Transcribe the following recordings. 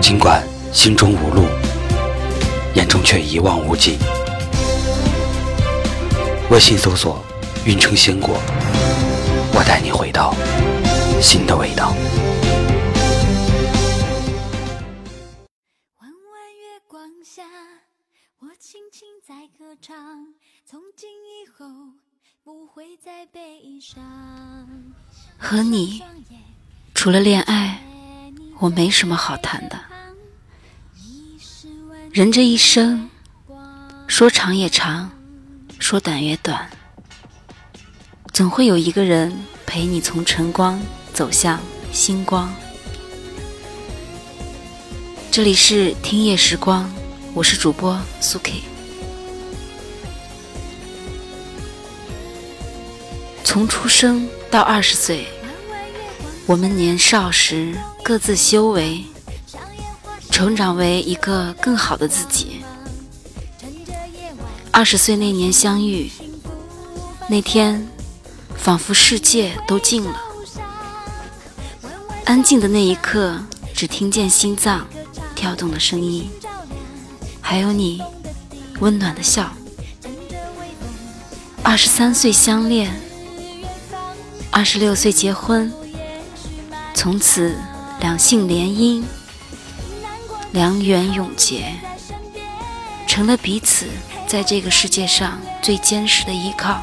尽管心中无路，眼中却一望无际。微信搜索“运城鲜果”，我带你回到新的味道。弯弯月光下，我轻轻在歌唱。从今以后，不会再悲伤。和你，除了恋爱，我没什么好谈的。人这一生，说长也长，说短也短，总会有一个人陪你从晨光走向星光。这里是听夜时光，我是主播苏 K。从出生到二十岁，我们年少时各自修为。成长为一个更好的自己。二十岁那年相遇，那天仿佛世界都静了，安静的那一刻，只听见心脏跳动的声音，还有你温暖的笑。二十三岁相恋，二十六岁结婚，从此两性联姻。良缘永结，成了彼此在这个世界上最坚实的依靠。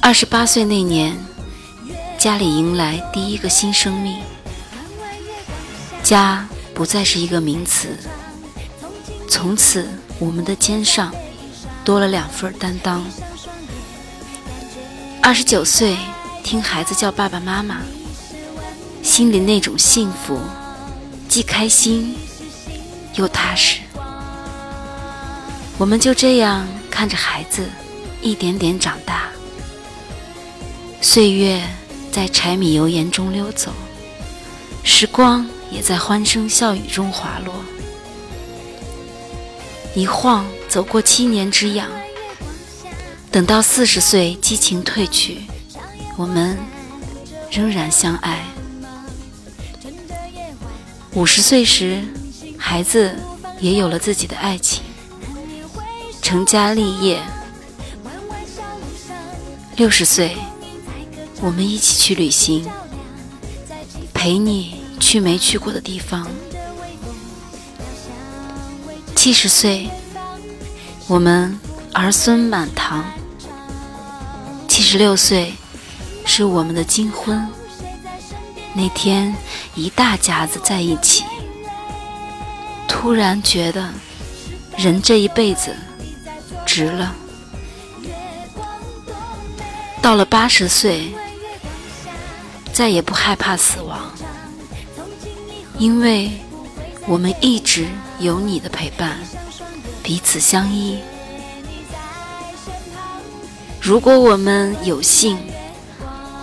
二十八岁那年，家里迎来第一个新生命，家不再是一个名词，从此我们的肩上多了两份担当。二十九岁，听孩子叫爸爸妈妈。心里那种幸福，既开心又踏实。我们就这样看着孩子一点点长大，岁月在柴米油盐中溜走，时光也在欢声笑语中滑落。一晃走过七年之痒，等到四十岁激情褪去，我们仍然相爱。五十岁时，孩子也有了自己的爱情，成家立业。六十岁，我们一起去旅行，陪你去没去过的地方。七十岁，我们儿孙满堂。七十六岁，是我们的金婚。那天，一大家子在一起，突然觉得人这一辈子值了。到了八十岁，再也不害怕死亡，因为我们一直有你的陪伴，彼此相依。如果我们有幸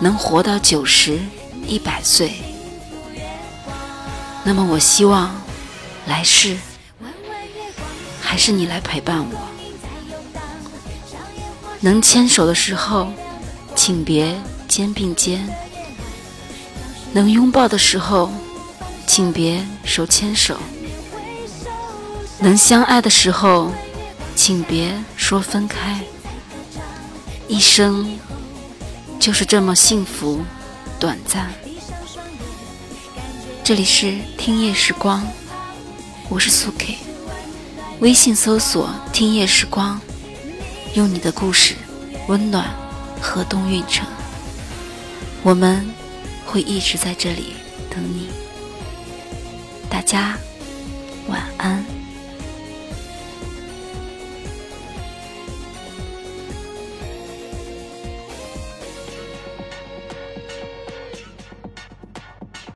能活到九十，一百岁，那么我希望来世还是你来陪伴我。能牵手的时候，请别肩并肩；能拥抱的时候，请别手牵手；能相爱的时候，请别说分开。一生就是这么幸福。短暂。这里是听夜时光，我是苏 K。微信搜索“听夜时光”，用你的故事温暖河东运城。我们会一直在这里等你。大家晚安。